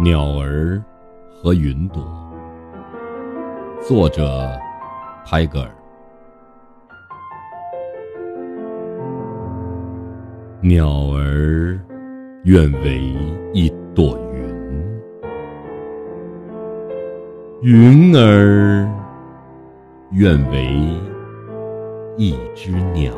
鸟儿和云朵。作者泰戈尔鸟儿愿为一朵云。云儿愿为一只鸟。